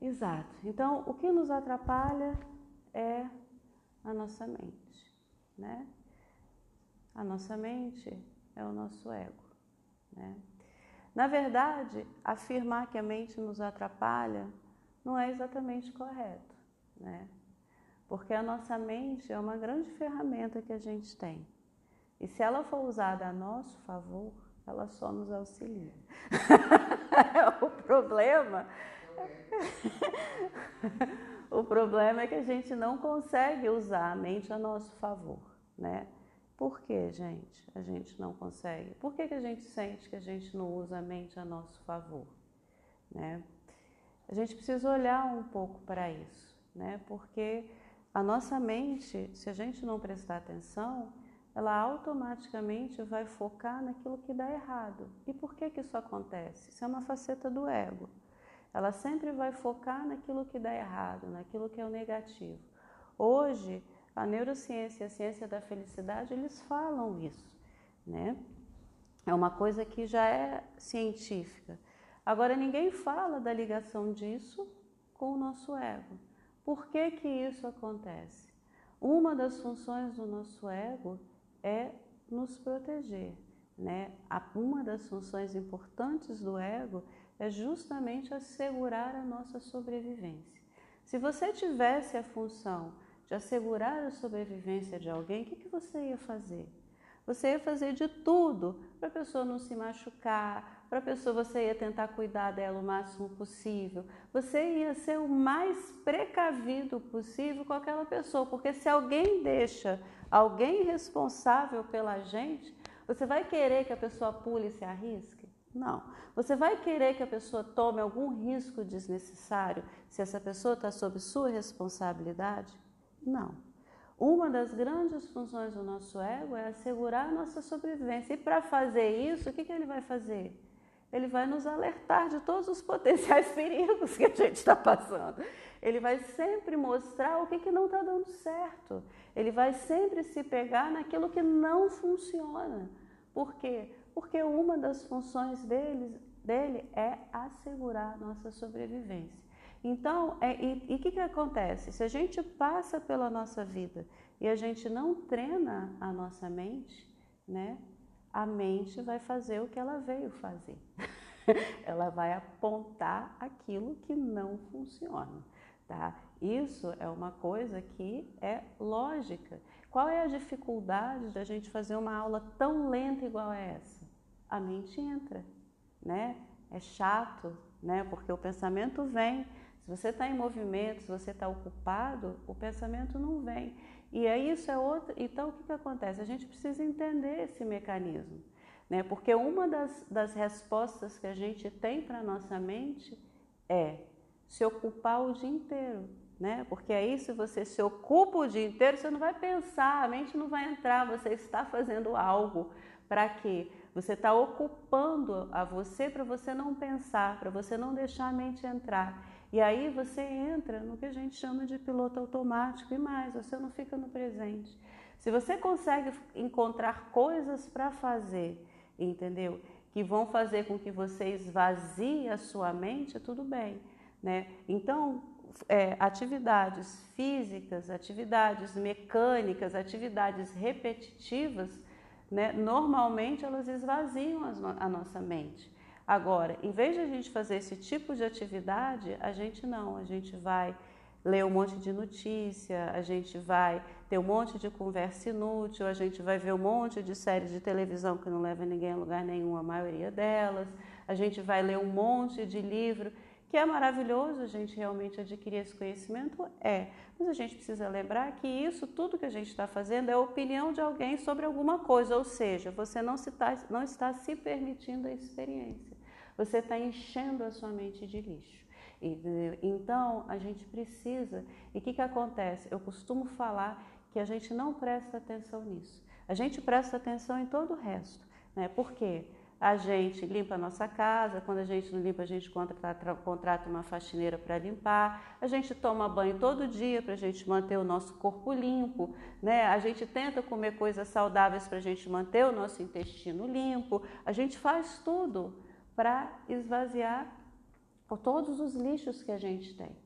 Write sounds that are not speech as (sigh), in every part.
Exato. Então, o que nos atrapalha é a nossa mente, né? A nossa mente é o nosso ego, né? Na verdade, afirmar que a mente nos atrapalha não é exatamente correto, né? Porque a nossa mente é uma grande ferramenta que a gente tem. E se ela for usada a nosso favor, ela só nos auxilia. (laughs) o problema (laughs) o problema é que a gente não consegue usar a mente a nosso favor, né? Por que, gente, a gente não consegue? Por que, que a gente sente que a gente não usa a mente a nosso favor? Né? A gente precisa olhar um pouco para isso, né? Porque a nossa mente, se a gente não prestar atenção, ela automaticamente vai focar naquilo que dá errado. E por que, que isso acontece? Isso é uma faceta do ego. Ela sempre vai focar naquilo que dá errado, naquilo que é o negativo. Hoje, a neurociência e a ciência da felicidade, eles falam isso, né? É uma coisa que já é científica. Agora, ninguém fala da ligação disso com o nosso ego. Por que que isso acontece? Uma das funções do nosso ego é nos proteger, né? Uma das funções importantes do ego é justamente assegurar a nossa sobrevivência. Se você tivesse a função de assegurar a sobrevivência de alguém, o que, que você ia fazer? Você ia fazer de tudo para a pessoa não se machucar, para a pessoa você ia tentar cuidar dela o máximo possível. Você ia ser o mais precavido possível com aquela pessoa, porque se alguém deixa alguém responsável pela gente, você vai querer que a pessoa pule e se arrisque? Não. Você vai querer que a pessoa tome algum risco desnecessário se essa pessoa está sob sua responsabilidade? Não. Uma das grandes funções do nosso ego é assegurar a nossa sobrevivência. E para fazer isso, o que, que ele vai fazer? Ele vai nos alertar de todos os potenciais (laughs) perigos que a gente está passando. Ele vai sempre mostrar o que, que não está dando certo. Ele vai sempre se pegar naquilo que não funciona. Por quê? Porque uma das funções dele, dele é assegurar nossa sobrevivência. Então, é, e o que, que acontece? Se a gente passa pela nossa vida e a gente não treina a nossa mente, né? A mente vai fazer o que ela veio fazer. (laughs) ela vai apontar aquilo que não funciona, tá? Isso é uma coisa que é lógica. Qual é a dificuldade da gente fazer uma aula tão lenta igual a essa? A mente entra, né? É chato, né? Porque o pensamento vem. Se você está em movimento, se você está ocupado, o pensamento não vem. E aí isso é outro. Então o que, que acontece? A gente precisa entender esse mecanismo, né? Porque uma das, das respostas que a gente tem para nossa mente é se ocupar o dia inteiro. Né? Porque aí, se você se ocupa o dia inteiro, você não vai pensar, a mente não vai entrar, você está fazendo algo para quê? Você está ocupando a você para você não pensar, para você não deixar a mente entrar. E aí você entra no que a gente chama de piloto automático e mais, você não fica no presente. Se você consegue encontrar coisas para fazer, entendeu? Que vão fazer com que você esvazie a sua mente, tudo bem, né? Então, é, atividades físicas, atividades mecânicas, atividades repetitivas né, normalmente elas esvaziam a nossa mente. Agora, em vez de a gente fazer esse tipo de atividade, a gente não, a gente vai ler um monte de notícia, a gente vai ter um monte de conversa inútil, a gente vai ver um monte de séries de televisão que não leva ninguém a lugar nenhum, a maioria delas, a gente vai ler um monte de livro que é maravilhoso a gente realmente adquirir esse conhecimento? É. Mas a gente precisa lembrar que isso, tudo que a gente está fazendo, é a opinião de alguém sobre alguma coisa, ou seja, você não, se tá, não está se permitindo a experiência. Você está enchendo a sua mente de lixo. Então, a gente precisa. E o que, que acontece? Eu costumo falar que a gente não presta atenção nisso. A gente presta atenção em todo o resto. Né? Por quê? A gente limpa a nossa casa, quando a gente não limpa, a gente contrata, uma faxineira para limpar, a gente toma banho todo dia para a gente manter o nosso corpo limpo, né? a gente tenta comer coisas saudáveis para a gente manter o nosso intestino limpo, a gente faz tudo para esvaziar todos os lixos que a gente tem,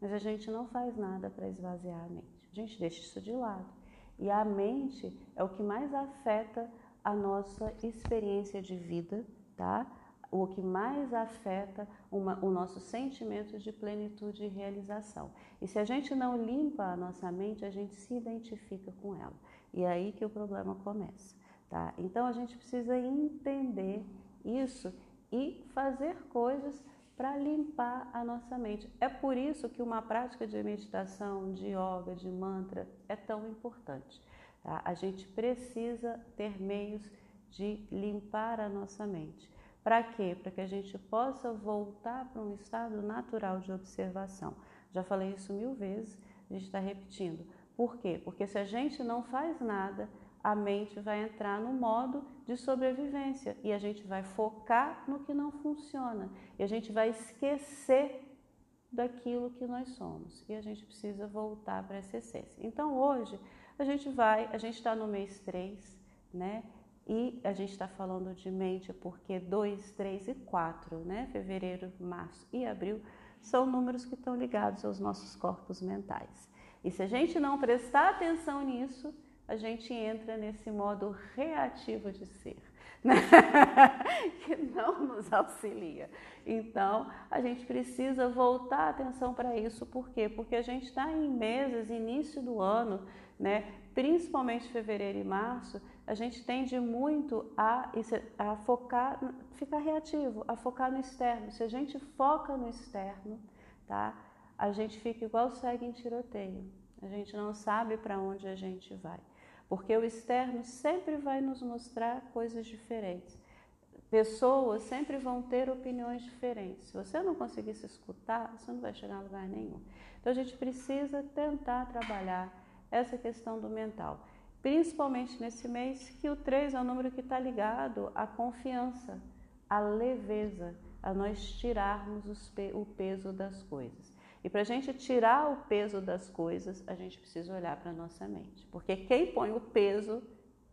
mas a gente não faz nada para esvaziar a mente. A gente deixa isso de lado. E a mente é o que mais afeta a nossa experiência de vida, tá? O que mais afeta uma, o nosso sentimento de plenitude e realização. E se a gente não limpa a nossa mente, a gente se identifica com ela. E é aí que o problema começa, tá? Então a gente precisa entender isso e fazer coisas para limpar a nossa mente. É por isso que uma prática de meditação, de yoga, de mantra é tão importante. Tá? A gente precisa ter meios de limpar a nossa mente. Para quê? Para que a gente possa voltar para um estado natural de observação. Já falei isso mil vezes, a gente está repetindo. Por quê? Porque se a gente não faz nada, a mente vai entrar no modo de sobrevivência e a gente vai focar no que não funciona e a gente vai esquecer daquilo que nós somos e a gente precisa voltar para essa essência. Então hoje a gente vai, a gente está no mês 3, né? E a gente está falando de mente porque 2, 3 e 4, né? Fevereiro, março e abril são números que estão ligados aos nossos corpos mentais. E se a gente não prestar atenção nisso, a gente entra nesse modo reativo de ser, (laughs) né? que não nos auxilia. Então, a gente precisa voltar a atenção para isso, por quê? Porque a gente está em meses, início do ano, né? principalmente fevereiro e março, a gente tende muito a, a focar, ficar reativo, a focar no externo. Se a gente foca no externo, tá? a gente fica igual segue em tiroteio. A gente não sabe para onde a gente vai porque o externo sempre vai nos mostrar coisas diferentes. Pessoas sempre vão ter opiniões diferentes. Se você não conseguir se escutar, você não vai chegar a lugar nenhum. Então a gente precisa tentar trabalhar essa questão do mental. Principalmente nesse mês, que o 3 é o número que está ligado à confiança, à leveza, a nós tirarmos o peso das coisas. E para a gente tirar o peso das coisas, a gente precisa olhar para a nossa mente, porque quem põe o peso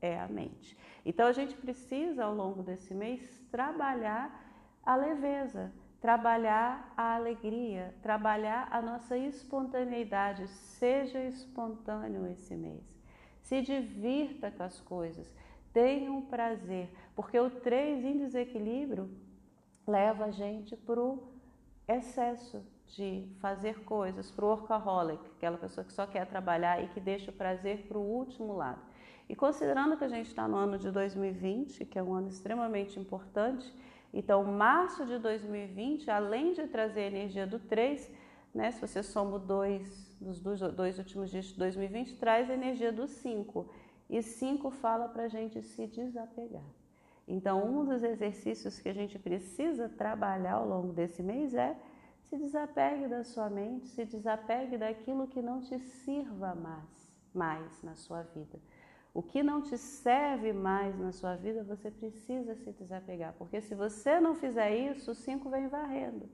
é a mente. Então a gente precisa, ao longo desse mês, trabalhar a leveza, trabalhar a alegria, trabalhar a nossa espontaneidade. Seja espontâneo esse mês. Se divirta com as coisas, tenha um prazer, porque o 3 em desequilíbrio leva a gente para o excesso de fazer coisas para o workaholic, aquela pessoa que só quer trabalhar e que deixa o prazer para o último lado. E considerando que a gente está no ano de 2020, que é um ano extremamente importante, então março de 2020, além de trazer a energia do 3, né, se você soma dois dos dois, dois últimos dias de 2020, traz a energia do 5. E 5 fala para a gente se desapegar. Então, um dos exercícios que a gente precisa trabalhar ao longo desse mês é se desapegue da sua mente, se desapegue daquilo que não te sirva mais, mais na sua vida. O que não te serve mais na sua vida, você precisa se desapegar, porque se você não fizer isso, o cinco vem varrendo.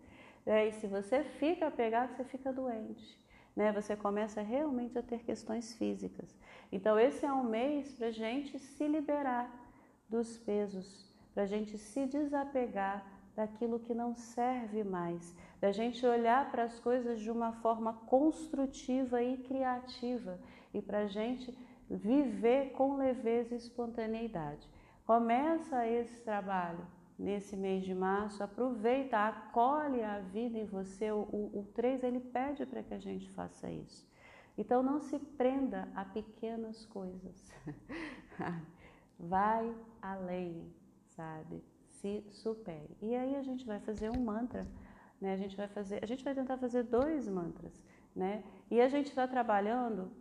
E se você fica apegado, você fica doente. Né? Você começa realmente a ter questões físicas. Então, esse é um mês para gente se liberar dos pesos, para a gente se desapegar daquilo que não serve mais, da gente olhar para as coisas de uma forma construtiva e criativa e para gente viver com leveza e espontaneidade. Começa esse trabalho nesse mês de março, aproveita, acolhe a vida em você. O, o, o 3 ele pede para que a gente faça isso. Então não se prenda a pequenas coisas. (laughs) Vai além, sabe? Se supere. E aí a gente vai fazer um mantra né? A gente vai fazer, a gente vai tentar fazer dois mantras, né? E a gente está trabalhando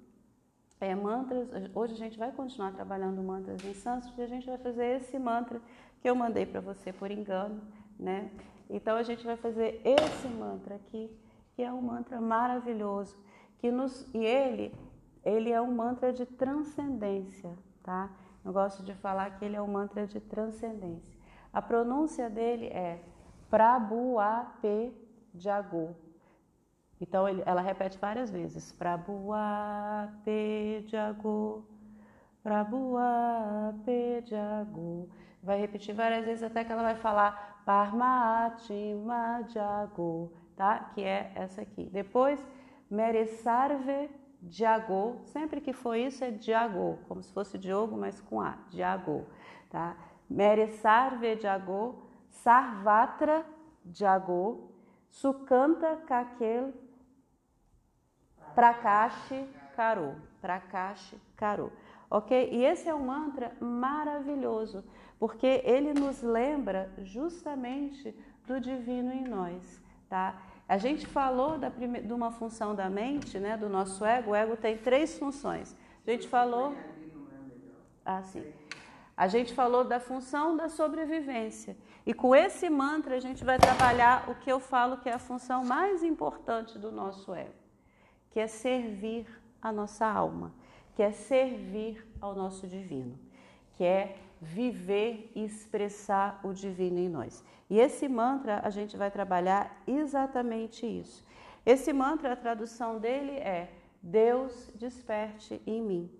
é, mantras. Hoje a gente vai continuar trabalhando mantras em sânscrito e a gente vai fazer esse mantra que eu mandei para você por engano, né? Então a gente vai fazer esse mantra aqui, que é um mantra maravilhoso, que nos e ele ele é um mantra de transcendência, tá? Eu gosto de falar que ele é um mantra de transcendência. A pronúncia dele é Prabuape Jagu. Então ele, ela repete várias vezes. Prabuape Jagu. Prabuape Jagu. Vai repetir várias vezes até que ela vai falar Parmatima Jago, tá? Que é essa aqui. Depois, Meresarve Jago, sempre que for isso é Jago, como se fosse Diogo, mas com A, Jago, tá? Meresarve Jago, Sarvatra Jago, Sukanta Kakel Prakashi Karo, Prakashi Karo, ok? E esse é um mantra maravilhoso, porque ele nos lembra justamente do divino em nós, tá? A gente falou da prime... de uma função da mente, né, do nosso ego. O ego tem três funções. A gente falou. Ah, sim. A gente falou da função da sobrevivência. E com esse mantra a gente vai trabalhar o que eu falo que é a função mais importante do nosso ego, que é servir a nossa alma, que é servir ao nosso divino, que é viver e expressar o divino em nós. E esse mantra a gente vai trabalhar exatamente isso. Esse mantra, a tradução dele é Deus desperte em mim.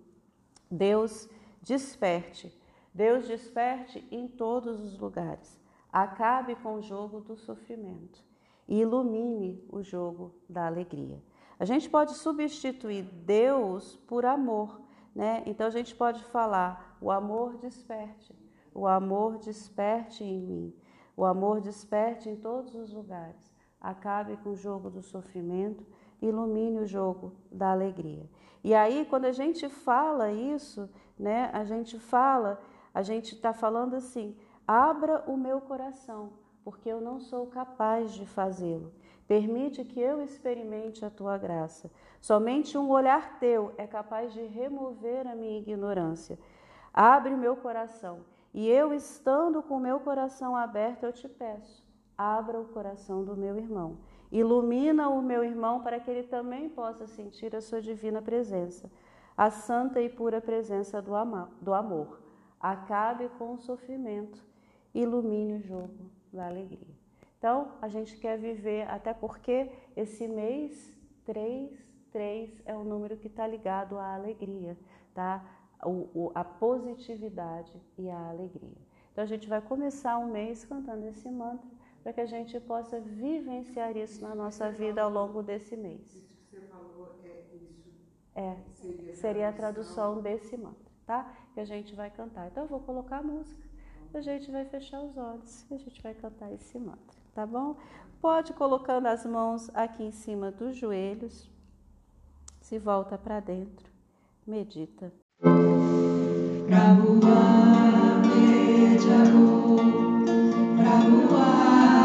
Deus desperte. Deus desperte em todos os lugares. Acabe com o jogo do sofrimento e ilumine o jogo da alegria. A gente pode substituir Deus por amor, né? Então a gente pode falar: o amor desperte, o amor desperte em mim, o amor desperte em todos os lugares. Acabe com o jogo do sofrimento, ilumine o jogo da alegria. E aí, quando a gente fala isso, né? A gente fala, a gente está falando assim: abra o meu coração, porque eu não sou capaz de fazê-lo. Permite que eu experimente a tua graça. Somente um olhar teu é capaz de remover a minha ignorância. Abre o meu coração. E eu, estando com o meu coração aberto, eu te peço: abra o coração do meu irmão. Ilumina o meu irmão para que ele também possa sentir a sua divina presença, a santa e pura presença do amor. Acabe com o sofrimento, ilumine o jogo da alegria. Então, a gente quer viver, até porque esse mês 3, 3 é o número que está ligado à alegria, tá? O, o, a positividade e a alegria. Então, a gente vai começar um mês cantando esse mantra para que a gente possa vivenciar isso na nossa vida ao longo desse mês. Isso que você falou é isso. É, seria, seria a tradução desse mantra, tá? Que a gente vai cantar. Então, eu vou colocar a música, a gente vai fechar os olhos e a gente vai cantar esse mantra tá bom? Pode colocando as mãos aqui em cima dos joelhos, se volta para dentro, medita. Prabhupada, Prabhupada, Prabhupada,